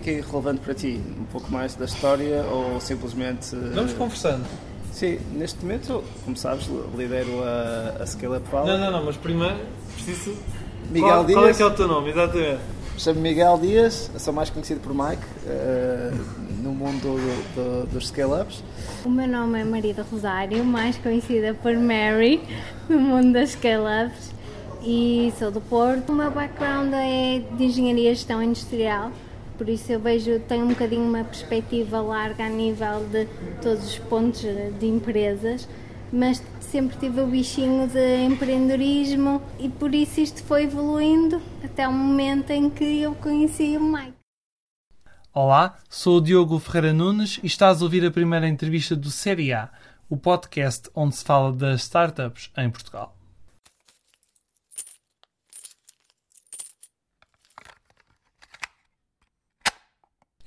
que é que é relevante para ti? Um pouco mais da história ou simplesmente. Vamos conversando. Sim, neste momento, como sabes, lidero a, a Scale Up Valley. Não, não, não, mas primeiro preciso. Miguel qual, Dias. Qual é que é o teu nome, exatamente? Chamo-me Miguel Dias, sou mais conhecido por Mike uh, no mundo do, do, dos scale-ups. O meu nome é Marida Rosário, mais conhecida por Mary, no mundo das scale-ups, e sou do Porto. O meu background é de engenharia e gestão industrial, por isso eu vejo, tenho um bocadinho uma perspectiva larga a nível de todos os pontos de empresas, mas sempre tive o bichinho de empreendedorismo e por isso isto foi evoluindo até o momento em que eu conheci o Mike. Olá, sou o Diogo Ferreira Nunes e estás a ouvir a primeira entrevista do Série A, o podcast onde se fala das startups em Portugal.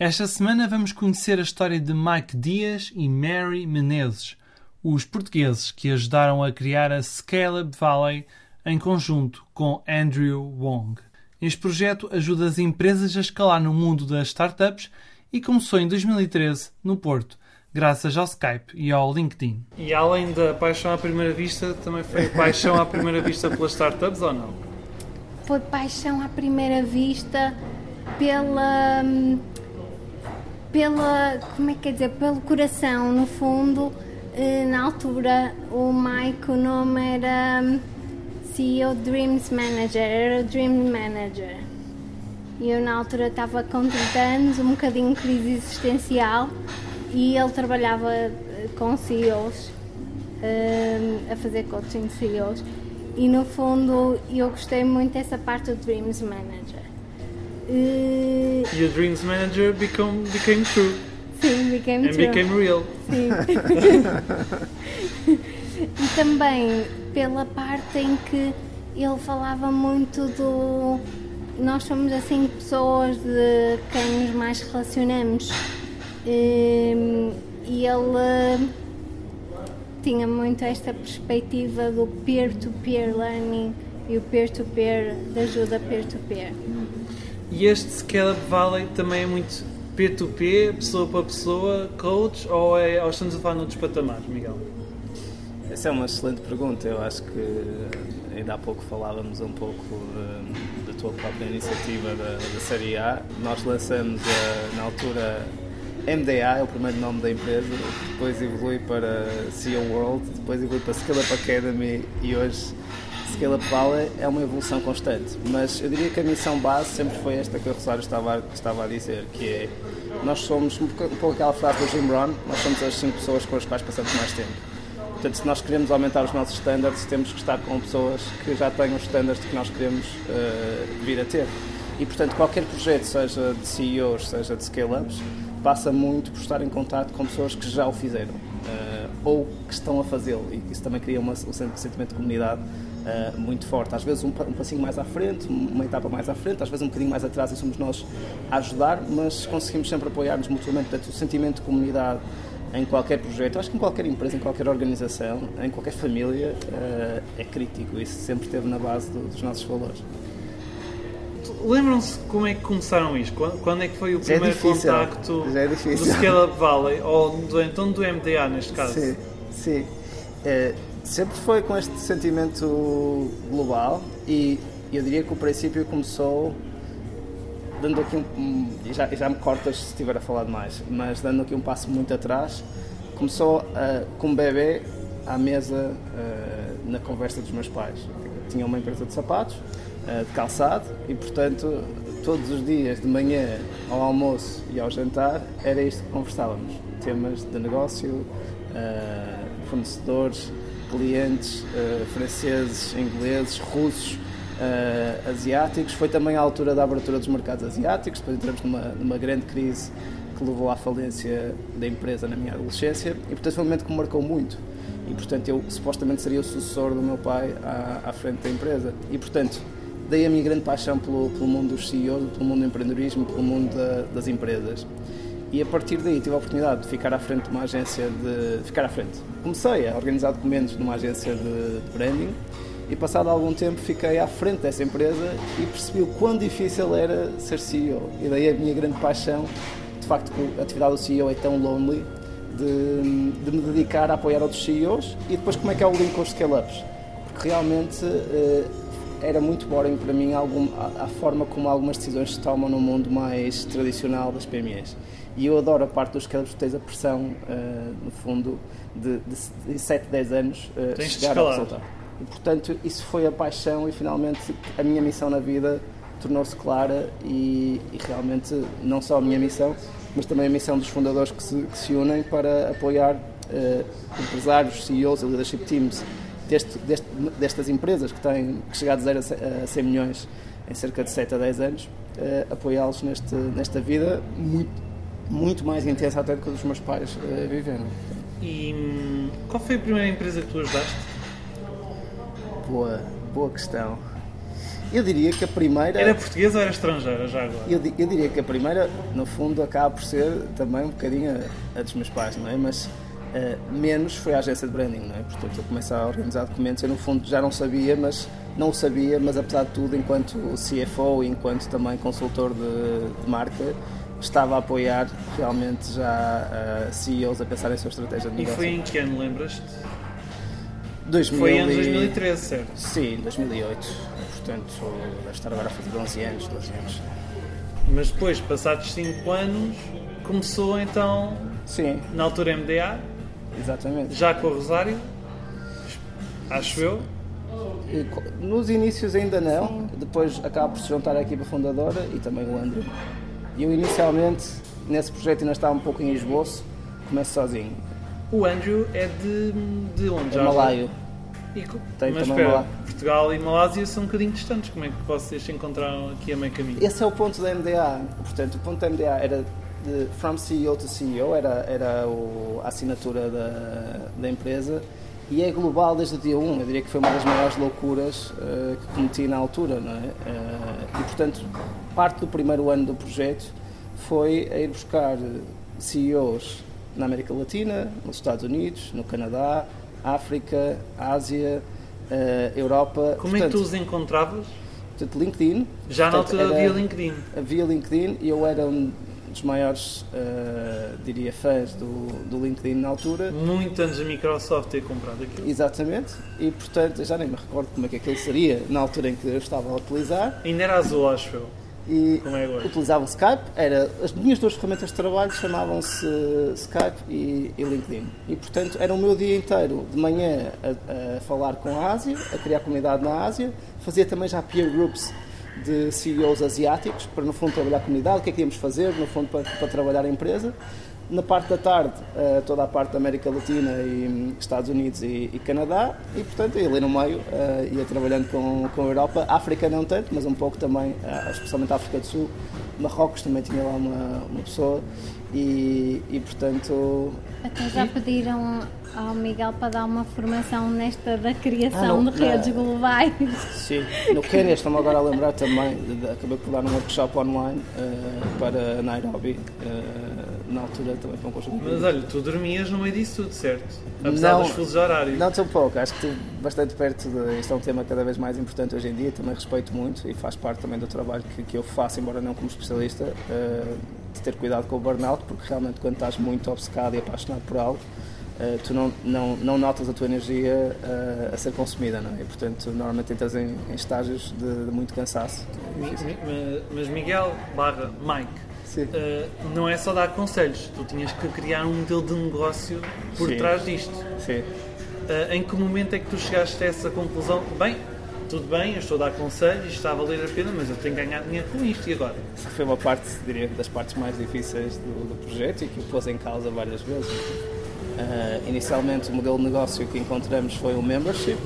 Esta semana vamos conhecer a história de Mike Dias e Mary Menezes, os portugueses que ajudaram a criar a Scale Up Valley em conjunto com Andrew Wong. Este projeto ajuda as empresas a escalar no mundo das startups e começou em 2013 no Porto, graças ao Skype e ao LinkedIn. E além da paixão à primeira vista, também foi paixão à primeira vista pelas startups ou não? Foi paixão à primeira vista pela pela como é que quer dizer pelo coração no fundo eh, na altura o Mike o nome era hum, CEO Dreams Manager, era Dream Manager. E eu na altura estava com 30 anos, um bocadinho crise existencial e ele trabalhava eh, com CEOs, hum, a fazer coaching de CEOs e no fundo eu gostei muito dessa parte do Dreams Manager. E o Dreams Manager become, became true. Sim, became And true. became real. Sim. e também pela parte em que ele falava muito do. Nós somos assim pessoas de quem nos mais relacionamos. E, e ele tinha muito esta perspectiva do peer-to-peer learning e o peer-to-peer, da ajuda peer-to-peer. E este Scale Up Valley também é muito P2P, pessoa para pessoa, coach, ou, é, ou estamos a falar noutros patamares, Miguel? Essa é uma excelente pergunta. Eu acho que ainda há pouco falávamos um pouco da tua própria iniciativa da, da Série A. Nós lançamos uh, na altura MDA, é o primeiro nome da empresa, depois evolui para CEO World, depois evolui para Scale Up Academy e hoje Up Valley é uma evolução constante. Mas eu diria que a missão base sempre foi esta que o Rosário estava, estava a dizer, que é nós somos um pouco aquela frase do Jim Brown, nós somos as 5 pessoas com as quais passamos mais tempo. Portanto, se nós queremos aumentar os nossos standards, temos que estar com pessoas que já tenham os standards que nós queremos uh, vir a ter. E, portanto, qualquer projeto, seja de CEOs, seja de scale-ups, passa muito por estar em contato com pessoas que já o fizeram uh, ou que estão a fazê-lo. E isso também cria uma, um sentimento de comunidade uh, muito forte. Às vezes um, um, passinho mais à frente, uma etapa mais à frente, às vezes um bocadinho mais atrás e somos nós a ajudar, mas conseguimos sempre apoiar-nos mutuamente. Portanto, o sentimento de comunidade em qualquer projeto, acho que em qualquer empresa, em qualquer organização, em qualquer família, uh, é crítico. Isso sempre esteve na base do, dos nossos valores. Lembram-se como é que começaram isto? Quando, quando é que foi o é primeiro difícil. contacto é do. Scale Up Valley, ou do, então do MDA neste caso? Sim, sim. É, sempre foi com este sentimento global e eu diria que o princípio começou dando aqui um, já, já me cortas se estiver a falar demais, mas dando aqui um passo muito atrás, começou uh, com um bebê à mesa uh, na conversa dos meus pais. Tinha uma empresa de sapatos, uh, de calçado e portanto todos os dias de manhã ao almoço e ao jantar era isto que conversávamos, temas de negócio, fornecedores, clientes franceses, ingleses, russos, uh, asiáticos. Foi também a altura da abertura dos mercados asiáticos, depois entramos numa, numa grande crise que levou à falência da empresa na minha adolescência e, portanto, foi um momento que me marcou muito. E, portanto, eu supostamente seria o sucessor do meu pai à, à frente da empresa. E, portanto, daí a minha grande paixão pelo, pelo mundo dos CEOs, pelo mundo do empreendedorismo, pelo mundo da, das empresas. E a partir daí tive a oportunidade de ficar à frente de uma agência de. ficar à frente. Comecei a organizar documentos numa agência de, de branding E passado algum tempo fiquei à frente dessa empresa e percebi o quão difícil era ser CEO. E daí a minha grande paixão, de facto, a atividade do CEO é tão lonely, de, de me dedicar a apoiar outros CEOs e depois como é que é o link com os scale-ups. Porque realmente eh, era muito boring para mim a, forma como algumas decisões se tomam no mundo mais tradicional das PMEs. E eu adoro a parte dos scale-ups, tens a pressão, uh, no fundo, de, de, de 7, 10 anos uh, chegar ao resultado. E, portanto, isso foi a paixão e finalmente a minha missão na vida tornou-se clara e, e, realmente não só a minha missão, mas também a missão dos fundadores que se, que se unem para apoiar uh, empresários, CEOs e leadership teams deste, deste, destas empresas que têm que chegar de 0 a 100 milhões em cerca de 7 a 10 anos, uh, apoiá-los nesta vida muito, muito mais intensa até do que os meus pais uh, viveram. E qual foi a primeira empresa que tu ajudaste? Boa, boa questão. Eu diria que a primeira. Era portuguesa ou era estrangeira já agora? Eu, eu, diria que a primeira, no fundo, acaba por ser também um bocadinho a, a dos meus pais, não é? Mas uh, menos foi a agência de branding, não é? Portanto, eu comecei a organizar documentos, eu no fundo já não sabia, mas não o sabia, mas apesar de tudo, enquanto CFO e enquanto também consultor de, de marca, estava a apoiar realmente já uh, CEOs a pensar em sua estratégia de negócio. E foi em que ano, lembras-te? 2000 foi em 2013, certo? Sim, 2008. Portanto, deve estar agora a fazer 11 anos, 12 anos. Mas depois, passados 5 anos, começou então, Sim. na altura MDA, Exatamente. já com o Rosário, acho eu. Nos inícios ainda não, Sim. depois acaba por se juntar a equipa fundadora e também o Andrew. E eu inicialmente, nesse projeto ainda estava um pouco em esboço, começo sozinho. O Andrew é de, de onde? É malaio. E, Tem mas espera, Portugal e Malásia são um bocadinho distantes. Como é que vocês se encontraram aqui a meio caminho? Esse é o ponto da MDA. Portanto, o ponto da MDA era de From CEO to CEO, era, era o, a assinatura da, da empresa e é global desde o dia 1. Eu diria que foi uma das maiores loucuras uh, que cometi na altura. Não é? Uh, e, portanto, parte do primeiro ano do projeto foi a ir buscar CEOs na América Latina, nos Estados Unidos, no Canadá, África, Ásia, uh, Europa. Como portanto, é que tu os encontravas? Portanto, LinkedIn. Já portanto, na altura havia LinkedIn. Havia LinkedIn e eu era um dos maiores, uh, diria, fãs do, do LinkedIn na altura. Muito antes da Microsoft ter comprado aquilo. Exatamente, e portanto, já nem me recordo como é que aquilo seria na altura em que eu estava a utilizar. Ainda era azul, acho eu. E é utilizava o Skype, era, as minhas duas ferramentas de trabalho chamavam-se Skype e, e, LinkedIn. E portanto era o meu dia inteiro, de manhã a, a falar com a Ásia, a criar comunidade na Ásia, fazia também já peer groups de CEOs asiáticos para no fundo trabalhar a comunidade, o que é que íamos fazer, no fundo para, para trabalhar a empresa. Na parte da tarde, uh, toda a parte da América Latina e um, Estados Unidos e, e, Canadá, e portanto ali no meio uh, ia trabalhando com, com a Europa. África não tanto, mas um pouco também, uh, especialmente a África do Sul. Marrocos também tinha lá uma, uma pessoa, e, e portanto. Até já pediram ao Miguel para dar uma formação nesta da criação ah, de redes na, globais. Sim, no Quênia estou-me agora a lembrar também, de, de, acabei por dar um workshop online uh, para Nairobi, uh, na altura também para um conjunto Mas olha, tu dormias no meio disso tudo, certo? Apesar não, dos fusos horários. Não tão pouco, acho que estou bastante perto de. Isto é um tema cada vez mais importante hoje em dia, também respeito muito e faz parte também do trabalho que, que eu faço, embora não como especialista, uh, ter cuidado com o burnout, porque realmente quando estás muito obcecado e apaixonado por algo Uh, tu não, não, não notas a tua energia uh, a ser consumida, não é? E, portanto, normalmente entras em, em estágios de, de, muito cansaço. Mas Miguel barra Mike, uh, não é só dar conselhos, tu tinhas que criar um modelo de negócio por Sim. trás disto. Sim. em que momento é que tu chegaste a essa conclusão? Bem, tudo bem, eu estou a dar conselhos, isto está a valer a pena, mas eu tenho que ganhar dinheiro com isto e agora? Foi uma parte, diria, das partes mais difíceis do, do projeto e que o pôs em causa várias vezes. Uh, inicialmente o modelo de negócio que encontramos foi o membership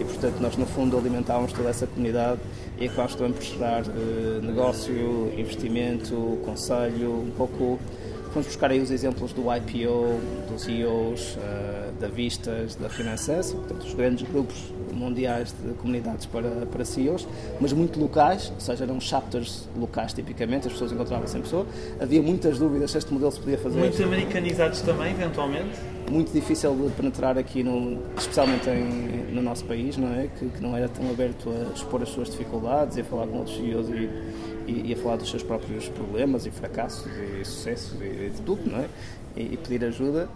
e portanto nós no fundo alimentávamos toda essa comunidade e acabámos também por gerar uh, negócio, investimento, conselho, um pouco Fomos buscar aí os exemplos do IPO, dos EOs, uh, da Vistas, da Finanças, portanto, os grandes grupos mundiais de comunidades para, para CEOs, mas muito locais, ou seja, eram chapters locais tipicamente, as pessoas encontravam-se em pessoa. Havia muitas dúvidas se este modelo se podia fazer. Muito americanizados também, eventualmente? muito difícil de penetrar aqui, no, especialmente em, no nosso país, não é? Que, que, não era tão aberto a expor as suas dificuldades e a falar com outros CEOs e, e, a falar dos seus próprios problemas e fracassos e sucessos e, e de tudo, não é? E, e pedir ajuda.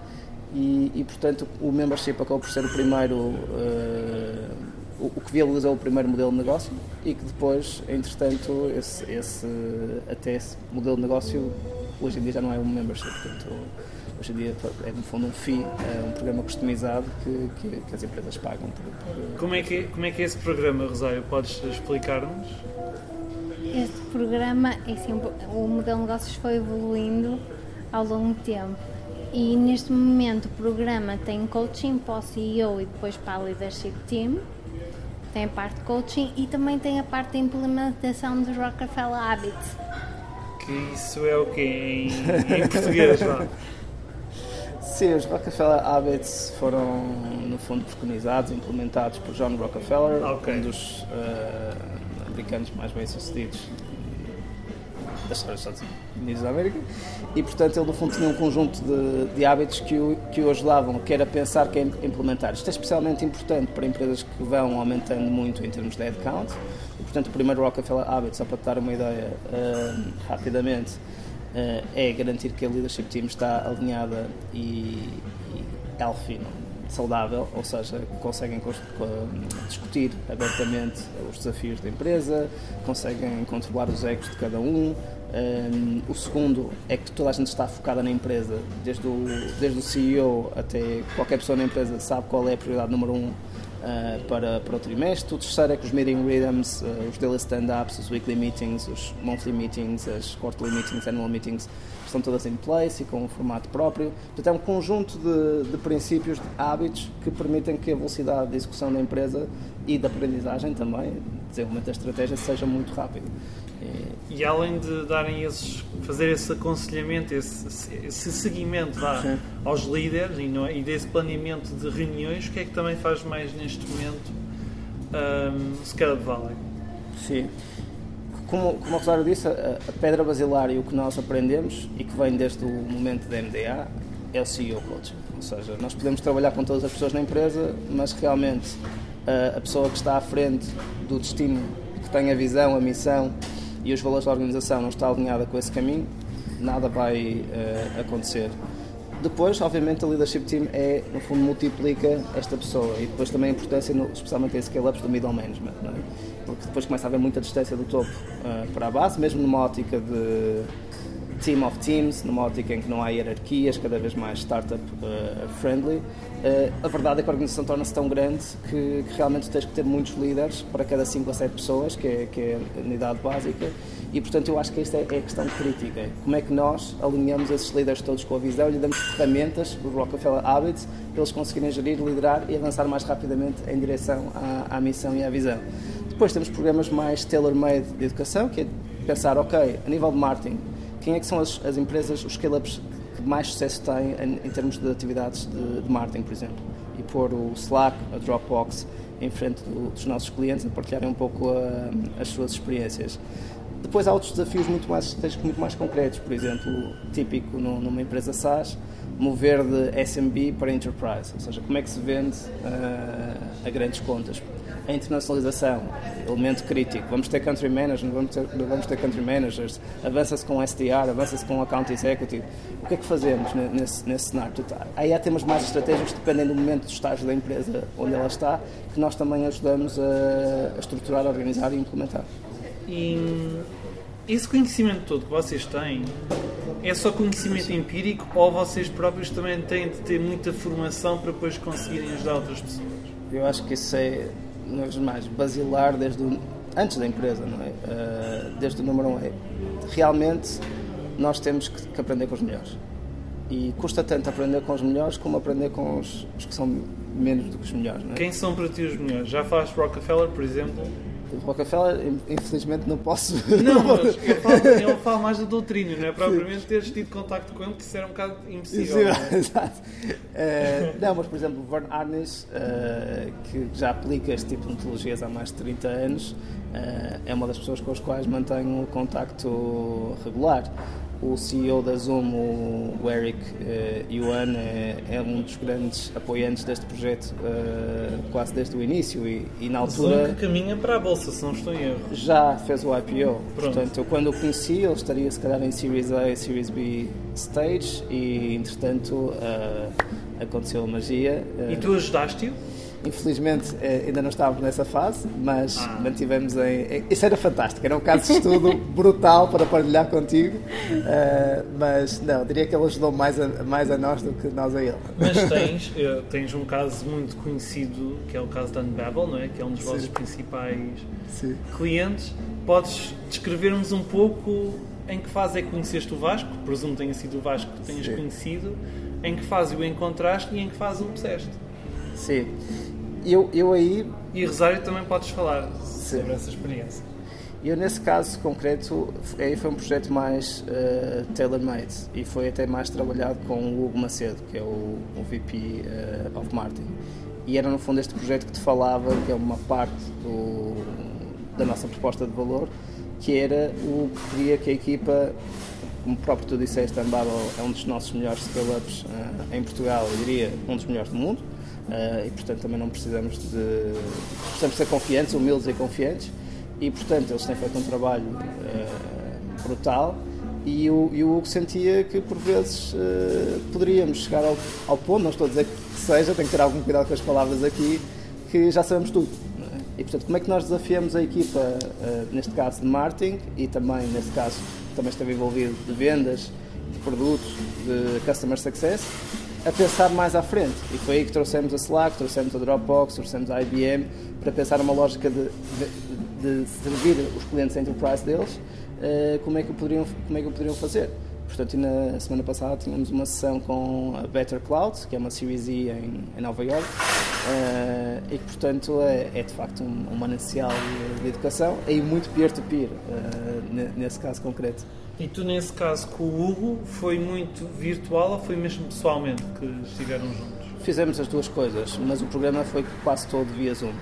E, portanto o membership acabou por ser o primeiro uh, o, o, que viabilizou o primeiro modelo de negócio e que depois, entretanto, esse, esse, até esse modelo de negócio hoje em dia já não é um membership, portanto hoje em dia é no fundo um FII, é um programa customizado que, que, que as empresas pagam. Por, por... Como, é que, como é que é esse programa, Rosário? Podes explicar-nos? Este programa, é assim, o modelo de negócios foi evoluindo ao longo do tempo e neste momento o programa tem coaching para o CEO e depois para a leadership team. Tem a parte de coaching e também tem a parte de implementação dos Rockefeller Habits. Que isso é o quê? Em, em português, lá. Sim, os Rockefeller Habits foram, no fundo, preconizados, implementados por John Rockefeller, okay. um dos uh, americanos mais bem-sucedidos. Da história dos Estados Unidos da América, e portanto ele no fundo tinha um conjunto de, de hábitos que o, que o ajudavam, quer a pensar, quer a implementar. Isto é especialmente importante para empresas que vão aumentando muito em termos de headcount, e portanto o primeiro Rockefeller Habit, só para te dar uma ideia uh, rapidamente, uh, é garantir que a leadership team está alinhada e, e healthy, saudável, ou seja, conseguem discutir abertamente os desafios da empresa, conseguem controlar os egos de cada um, um, o segundo é que toda a gente está focada na empresa, desde o, desde o CEO até qualquer pessoa na empresa sabe qual é a prioridade número um uh, para, para o trimestre. O terceiro é que os meeting rhythms, uh, os daily stand-ups, os weekly meetings, os monthly meetings, as quarterly meetings, annual meetings, estão todas em place e com um formato próprio. Portanto, é um conjunto de, de princípios, de hábitos que permitem que a velocidade de execução da empresa e da aprendizagem também, desenvolvimento da estratégia, seja muito rápido. E além de darem esses, fazer esse aconselhamento, esse, esse seguimento lá aos líderes e, é? e, desse planeamento de reuniões, o que é que também faz mais neste momento um, Scaled Valley? Sim. Como, como o Rosário disse, a, a, pedra basilar e o que nós aprendemos e que vem desde o momento da MDA é o CEO Coaching. Ou seja, nós podemos trabalhar com todas as pessoas na empresa, mas realmente a, a pessoa que está à frente do destino, que tem a visão, a missão e os valores da organização não está alinhada com esse caminho, nada vai uh, acontecer. Depois, obviamente, a leadership team é, no fundo, multiplica esta pessoa e depois também a importância, no, especialmente em scale-ups, do middle management, é? porque depois começa a haver muita distância do topo uh, para a base, mesmo numa ótica de team of teams, numa ótica em que não há hierarquias, cada vez mais startup uh, friendly. Uh, a verdade é que a organização torna-se tão grande que, que, realmente tens que ter muitos líderes para cada 5 a 7 pessoas, que é, que é a unidade básica, e portanto eu acho que esta é, é a questão crítica. Como é que nós alinhamos esses líderes todos com a visão e lhe damos ferramentas, os Rockefeller Habits, para eles conseguirem gerir, liderar e avançar mais rapidamente em direção à, à missão e à visão. Depois temos programas mais tailor-made de educação, que é pensar, ok, a nível de marketing, quem é que são as, as empresas, os scale-ups que mais sucesso têm em, em termos de atividades de, de, marketing, por exemplo? E pôr o Slack, a Dropbox em frente do, dos nossos clientes a partilharem um pouco a, as suas experiências. Depois há outros desafios muito mais, muito mais concretos, por exemplo, típico numa empresa SaaS, mover de SMB para Enterprise, ou seja, como é que se vende uh, a grandes contas a internacionalização, elemento crítico. Vamos ter country managers, vamos ter, vamos ter country managers, avança-se com SDR, avança-se com account executive. O que é que fazemos nesse, nesse cenário? Aí há temas mais estratégicos dependem do momento do estágio da empresa onde ela está, que nós também ajudamos a, a estruturar, a organizar e implementar. E esse conhecimento todo que vocês têm é só conhecimento empírico ou vocês próprios também têm de ter muita formação para depois conseguirem ajudar outras pessoas? Eu acho que isso é nos mais basilar desde o, antes da empresa, não é? Uh, desde o número um é realmente nós temos que, que, aprender com os melhores. E custa tanto aprender com os melhores como aprender com os, os que são menos do que os melhores. É? Quem são para ti os melhores? Já faz Rockefeller, por exemplo? Rockefeller, infelizmente não posso. Não, mas eu falo, eu falo mais da doutrina, não é propriamente teres tido contacto com ele, que isso era um bocado impossível. Não, é? Exato. Uh, não, mas por exemplo, Vern Arnes, uh, que já aplica este tipo de metodologias há mais de 30 anos, uh, é uma das pessoas com as quais mantenho contacto regular. O CEO da Zoom, o Eric uh, Yuan, é, é, um dos grandes apoiantes deste projeto uh, quase desde o início e, e na altura... Zoom que caminha para a Bolsa, se não estou em erro. Já fez o IPO. Pronto. Portanto, eu quando o conheci, ele estaria se calhar em Series A e Series B stage e, entretanto, uh, aconteceu a magia. E tu ajudaste-o? Infelizmente eh, ainda não estávamos nessa fase, mas ah. mantivemos em. Isso era fantástico, era um caso de estudo brutal para partilhar contigo, uh, mas não, diria que ele ajudou mais a, mais a nós do que nós a ele. Mas tens, eh, tens um caso muito conhecido, que é o caso da Unbabel, não é? que é um dos Sim. vossos principais Sim. clientes. Podes descrever-nos um pouco em que fase é que conheceste o Vasco? Presumo que tenha sido o Vasco que tenhas Sim. conhecido. Em que fase o encontraste e em que fase o puseste? Sim eu, eu aí. E Rosário também podes falar Sim. sobre essa experiência. Eu, nesse caso concreto, aí foi um projeto mais uh, tailor-made e foi até mais trabalhado com o Hugo Macedo, que é o, o VP uh, eh, of Marketing. E era, no fundo, este projeto que te falava, que é uma parte do, da nossa proposta de valor, que era o que queria que a equipa, como próprio tu disseste, a Ambabel é um dos nossos melhores scale-ups uh, em Portugal, eu diria um dos melhores do mundo Uh, e portanto também não precisamos de precisamos ser confiantes, humildes e confiantes e portanto eles têm feito um trabalho uh, brutal e o, e o Hugo sentia que por vezes uh, poderíamos chegar ao, ao, ponto, não estou a dizer que seja, tenho que ter algum cuidado com as palavras aqui, que já sabemos tudo. É? E portanto, como é que nós desafiamos a equipa, neste caso de marketing e também, neste caso, também esteve envolvido de vendas, de produtos, de customer success, a pensar mais à frente. E foi aí que trouxemos a Slack, trouxemos a Dropbox, trouxemos a IBM para pensar uma lógica de, de, de servir os clientes enterprise deles, uh, como, é que poderiam, como é que o poderiam fazer. Portanto, na semana passada tínhamos uma sessão com a Better Cloud, que é uma Series E em, em Nova York, uh, e que, portanto, é, é de facto um, um manancial de educação e muito peer-to-peer, -peer, uh, nesse caso concreto. E tu, nesse caso, com o Hugo, foi muito virtual ou foi mesmo pessoalmente que estiveram juntos? Fizemos as duas coisas, mas o programa foi quase todo via Zoom. Uh,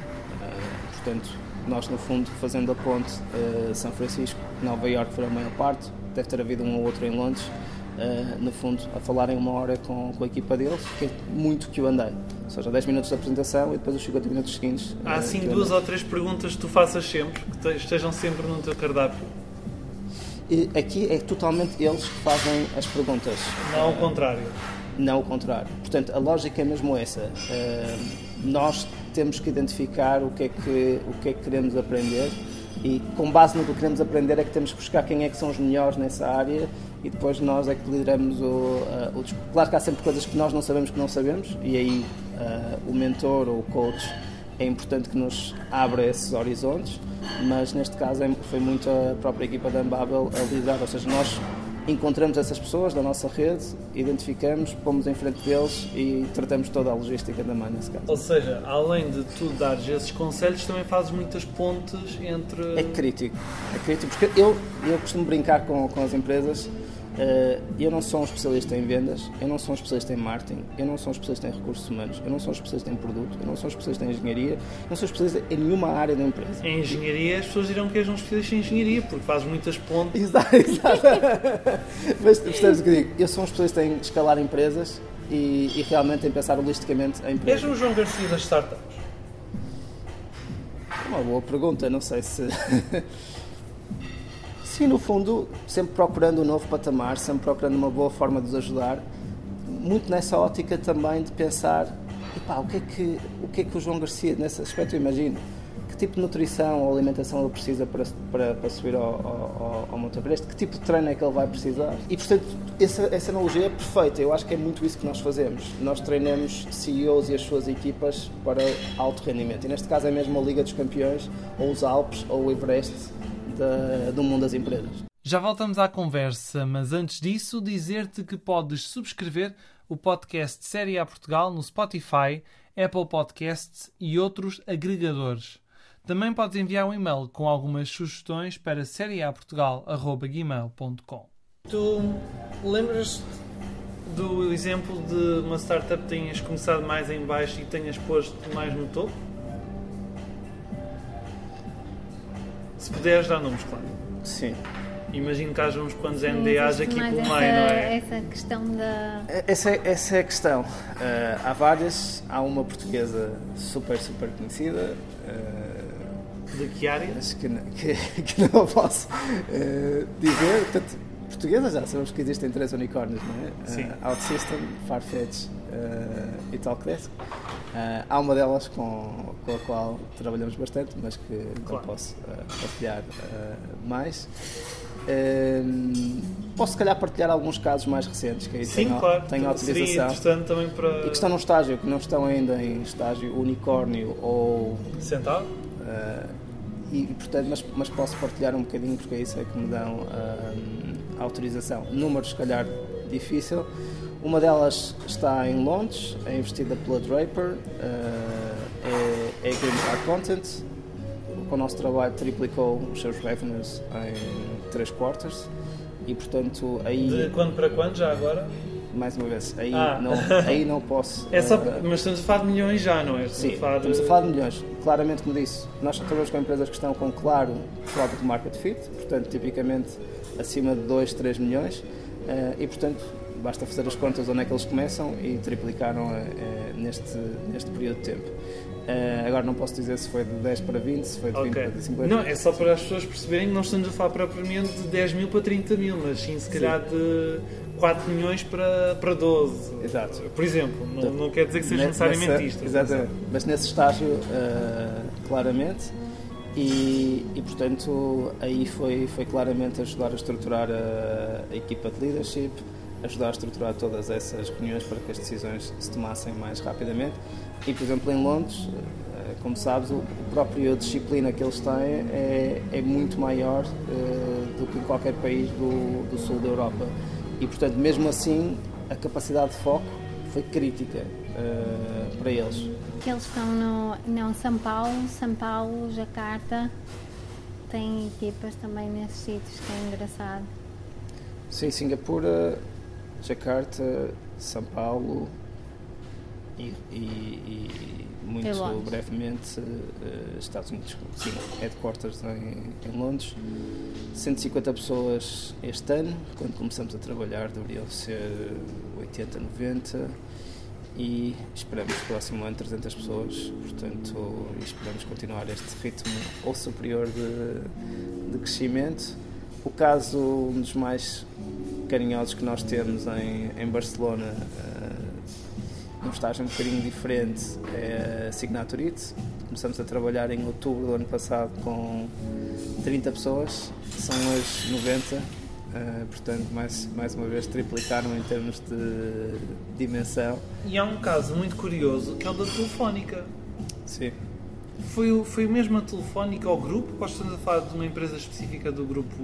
portanto, nós, no fundo, fazendo a ponte uh, São Francisco, Nova York foi a maior parte, deve ter havido um ou outro em Londres, uh, no fundo, a falarem uma hora com, com a equipa deles, que é muito que eu andei. Ou seja, 10 minutos de apresentação e depois os 50 minutos seguintes. Há assim duas ou três perguntas que tu faças sempre, que estejam sempre no teu cardápio? E aqui é totalmente eles que fazem as perguntas. Não o contrário. Não o contrário. Portanto, a lógica é mesmo essa. Uh, nós temos que identificar o que, é que, o que é que queremos aprender e com base no que queremos aprender é que temos que buscar quem é que são os melhores nessa área e depois nós é que lideramos o, uh, o Claro que há sempre coisas que nós não sabemos que não sabemos e aí uh, o mentor ou o coach é importante que nos abra esses horizontes, mas neste caso é, foi muito a própria equipa da Ambabel a liderar, ou seja, nós encontramos essas pessoas da nossa rede, identificamos, pomos em frente deles e tratamos toda a logística da mãe nesse caso. Ou seja, além de tu dares esses conselhos, também fazes muitas pontes entre... É crítico, é crítico, porque eu, eu costumo brincar com, com as empresas eu não sou um especialista em vendas, eu não sou um especialista em marketing, eu não sou um especialista em recursos humanos, eu não sou um especialista em produto, eu não sou um especialista em engenharia, eu não sou um especialista em nenhuma área da empresa. Em engenharia, as pessoas dirão que és um especialista em engenharia, porque faz muitas pontes. Exato, exato. Mas percebes o que digo? Eu sou um especialista em escalar empresas e, e realmente em pensar holisticamente em empresas. És um João Garcia das startups? Uma boa pergunta, não sei se. Sim, no fundo, sempre procurando um novo patamar, sempre procurando uma boa forma de os ajudar, muito nessa ótica também de pensar, epá, o que é que o que é que o João Garcia nesse aspecto eu imagino que tipo de nutrição ou alimentação ele precisa para, para, para subir ao, ao, ao Monte Everest, que tipo de treino é que ele vai precisar. E, portanto, essa, essa analogia é perfeita. Eu acho que é muito isso que nós fazemos. Nós treinamos CEOs e as suas equipas para alto rendimento. E neste caso é mesmo a Liga dos Campeões, ou os Alpes, ou o Everest, da, do mundo das empresas. Já voltamos à conversa, mas antes disso, dizer-te que podes subscrever o podcast Série A Portugal no Spotify, Apple Podcasts e outros agregadores. Também podes enviar um e-mail com algumas sugestões para serieaportugal.gmail.com Tu lembras do exemplo de uma startup que tenhas começado mais em baixo e tenhas posto mais no topo? Se puderes dar nomes, claro. Sim. imagino que haja uns quantos NDAs aqui pelo essa, meio, não é? Essa questão da. Essa é, essa é a questão. Uh, há várias, há uma portuguesa super, super conhecida. Uh, De que área? acho que, não- que, que não posso uh, dizer. Portanto, portuguesa já sabemos que existem três unicórnios, não é? Sim. Uh, OutSystem, Farfetch uh, e Talkdesk. Uh, há uma delas com, com a qual trabalhamos bastante, mas que Claro. não posso uh, partilhar uh, mais. Posso, se calhar, partilhar alguns casos mais recentes, que aí Sim, tenho, claro. tenho autorização. interessante também para. E que estão num estágio, que não estão ainda em estágio unicórnio ou. Sentado? uh, e, portanto, mas, mas posso partilhar um bocadinho, porque é isso é que me dão autorização. Números, se calhar, difícil. Uma delas está em Londres, é investida pela Draper, uh, é, é a Green Park Content. Com o nosso trabalho, triplicou os seus revenues em 3 quarters. E, portanto, aí, De quando para quando, já agora? mais uma vez, aí, Ah. não, aí não posso. É só, uh, mas estamos a falar de milhões já, não é? Sim, Estamos a falar de- estamos a falar de milhões. Claramente, como disse, nós trabalhamos com empresas que estão com claro product market fit, portanto, tipicamente acima de 2, 3 milhões, eh, e portanto, basta fazer as contas onde é que eles começam e triplicaram eh, eh, neste, neste período de tempo. Eh, agora não posso dizer se foi de 10 para 20, se foi de 20 Ok. para 50. Não, é só para as pessoas perceberem que não estamos a falar propriamente de 10 mil para 30 mil, mas sim se calhar de 4 milhões para, para 12. Exato. Por exemplo, não, Portanto, não quer dizer que seja Ne- necessariamente nessa- isto. Exatamente. Mas nesse estágio, eh, claramente. E, e, portanto, aí foi, foi claramente ajudar a estruturar a, a equipa de leadership, ajudar a estruturar todas essas reuniões para que as decisões se tomassem mais rapidamente. E, por exemplo, em Londres, eh, como sabes, o próprio disciplina que eles têm é, é muito maior eh, do que em qualquer país do, do sul da Europa. E, portanto, mesmo assim, a capacidade de foco foi crítica eh, para eles. eles estão no não, São Paulo, São Paulo, Jacarta. Tem equipas também nesses sítios, que é engraçado. Sim, Singapura, Jacarta, São Paulo e, e- e muito Londres. brevemente eh, Estados Unidos. Sim, headquarters em, em Londres. 150 pessoas este ano, quando começamos a trabalhar deveriam ser 80, 90 e esperamos no próximo ano 300 pessoas, portanto esperamos continuar este ritmo ou superior de, de crescimento. O caso, um dos mais carinhosos que nós temos em, em Barcelona, eh, num estágio um bocadinho diferente, é a Signaturite. Começamos a trabalhar em outubro do ano passado com 30 pessoas, são hoje 90, eh, portanto, mais, mais uma vez, triplicaram em termos de dimensão. E há um caso muito curioso que é o da Telefónica. Sim. Foi, foi mesmo a Telefónica ao grupo ou estamos a falar de uma empresa específica do grupo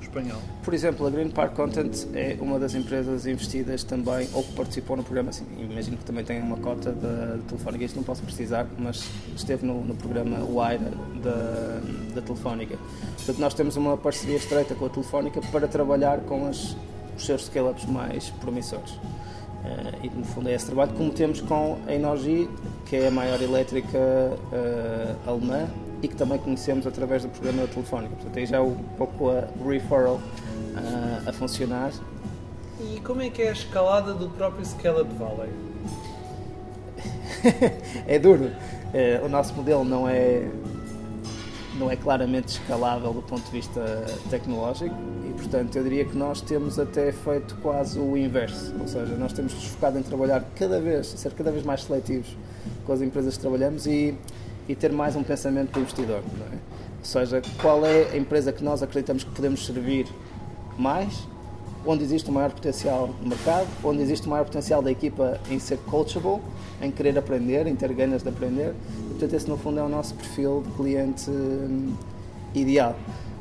espanhol? Por exemplo, a Green Park Content é uma das empresas investidas também, ou que participou no programa, assim, imagino que também tem uma cota da Telefónica, isto não posso precisar, mas esteve no, no programa Wire da, da Telefónica. Portanto, nós temos uma parceria estreita com a Telefónica para trabalhar com as, os seus scale-ups mais promissores. Eh, e no fundo é esse trabalho, como temos com a Energy, que é a maior elétrica eh, alemã e que também conhecemos através do programa da Telefónica. Portanto, aí já é um pouco a referral eh, a funcionar. E como é que é a escalada do próprio Scale-Up Valley? é duro. Eh, o nosso modelo não é não é claramente escalável do ponto de vista tecnológico e, portanto, eu diria que nós temos até feito quase o inverso. Ou seja, nós temos focado em trabalhar cada vez, ser cada vez mais seletivos com as empresas que trabalhamos e, e ter mais um pensamento do investidor. é? Ou seja, qual é a empresa que nós acreditamos que podemos servir mais, onde existe o maior potencial no mercado, onde existe o maior potencial da equipa em ser coachable, em querer aprender, em ter ganas de aprender. Portanto, esse no fundo é o nosso perfil de cliente hum, ideal.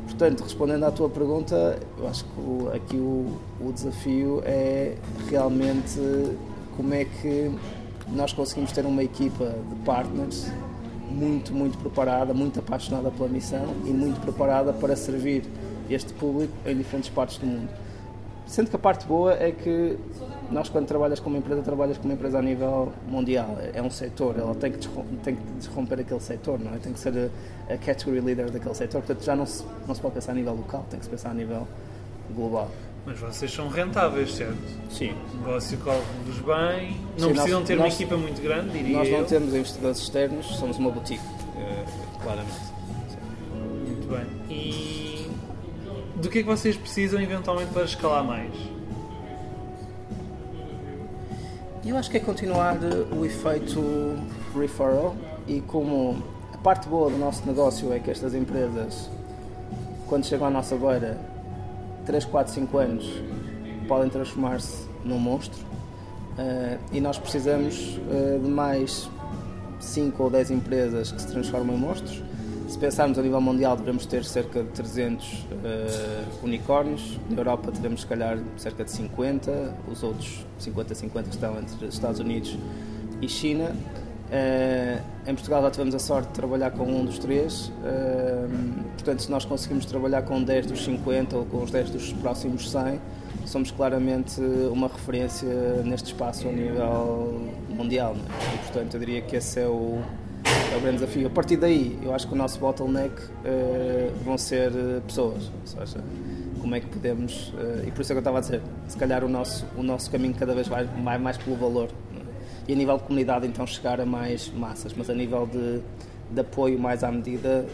Portanto, respondendo à tua pergunta, eu acho que o- aqui o, o desafio é realmente como é que nós conseguimos ter uma equipa de partners muito, muito preparada, muito apaixonada pela missão e muito preparada para servir este público em diferentes partes do mundo. Sendo que a parte boa é que nós, quando trabalhas com uma empresa, trabalhas com uma empresa a nível mundial. É um setor, ela tem que, tem que desromper aquele setor, não é? Tem que ser a, a category leader daquele setor. Portanto, já não se, não se pode pensar a nível local, tem que se pensar a nível global. Mas vocês são rentáveis, certo? Sim. O negócio corre-vos bem. Não Sim, precisam nós- ter uma nós- equipa muito grande, diria Nós não eu. temos investidores externos, somos uma boutique, eh, claramente. Muito bem. E do que é que vocês precisam eventualmente para escalar mais? Eu acho que é continuar o efeito referral e como a parte boa do nosso negócio é que estas empresas, quando chegam à nossa beira, 3, 4, 5 anos, podem transformar-se num monstro eh, e nós precisamos eh, de mais 5 ou 10 empresas que se transformam em monstros. Se pensarmos a nível mundial, devemos ter cerca de 300 eh, unicórnios. Na Europa, teremos, se calhar, cerca de 50. Os outros 50-50 estão entre Estados Unidos e China. Eh, em Portugal, já tivemos a sorte de trabalhar com um dos três. Eh, portanto, se nós conseguimos trabalhar com 10 dos 50 ou com os 10 dos próximos 100, somos claramente uma referência neste espaço a nível mundial. é? E, portanto, eu diria que esse é o, é o grande desafio. A partir daí, eu acho que o nosso bottleneck eh, vão ser eh, pessoas, ou seja, como é que podemos, eh, e por isso é que eu estava a dizer, se calhar o nosso, o nosso caminho cada vez vai mais, mais pelo valor. é? E a nível de comunidade, então, chegar a mais massas, mas a nível de, de apoio mais à medida,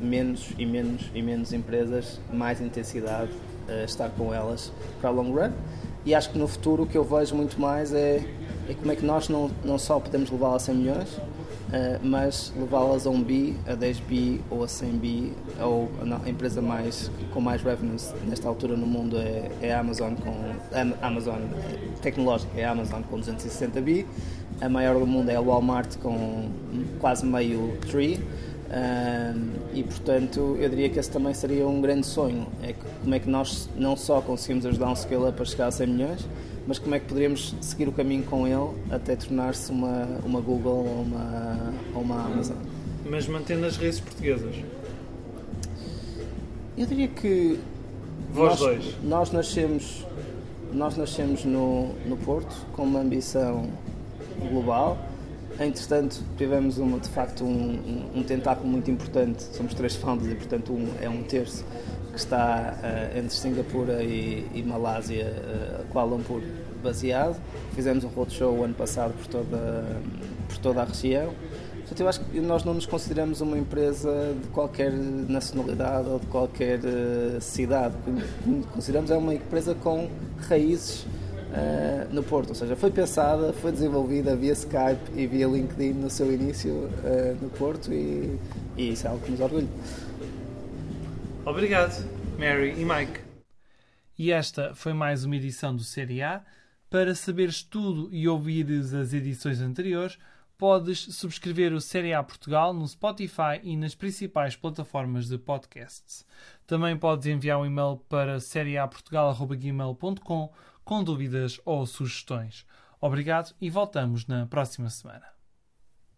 menos e menos e menos empresas, mais intensidade, eh, estar com elas para a long run. E acho que no futuro o que eu vejo muito mais é, é como é que nós não, não só podemos levá-las a 100 milhões, mas levá-las a um bi, a 10 bi ou a 100 bi, ou a empresa mais, com mais revenues nesta altura no mundo é, é a Amazon, com, a Amazon tecnológica, é a Amazon com 260 bi, a maior do mundo é a Walmart com quase meio tri. Um, e portanto eu diria que esse também seria um grande sonho é que, como é que nós não só conseguimos ajudar um scale-up a chegar a 100 milhões mas como é que poderíamos seguir o caminho com ele até tornar-se uma, uma Google ou uma, ou uma Amazon Mas mantendo as raízes portuguesas. eu diria que Vós nós, dois. nós nascemos nós nascemos no, no Porto com uma ambição global entretanto tivemos uma, de facto um, um, tentáculo muito importante somos três founders e portanto um, é um terço que está eh, entre Singapura e, e Malásia eh, Kuala Lumpur baseado fizemos um roadshow ano passado por toda por toda a região Portanto, eu acho que nós não nos consideramos uma empresa de qualquer nacionalidade ou de qualquer eh, cidade. O que consideramos é uma empresa com raízes eh, no Porto. Ou seja, foi pensada, foi desenvolvida via Skype e via LinkedIn no seu início eh, no Porto e, e isso é algo que nos orgulha. Obrigado, Mary e Mike. E esta foi mais uma edição do Série A. Para saberes tudo e ouvires as edições anteriores, podes subscrever o Série A Portugal no Spotify e nas principais plataformas de podcasts. Também podes enviar um e-mail para serieaportugal.gmail.com com dúvidas ou sugestões. Obrigado e voltamos na próxima semana.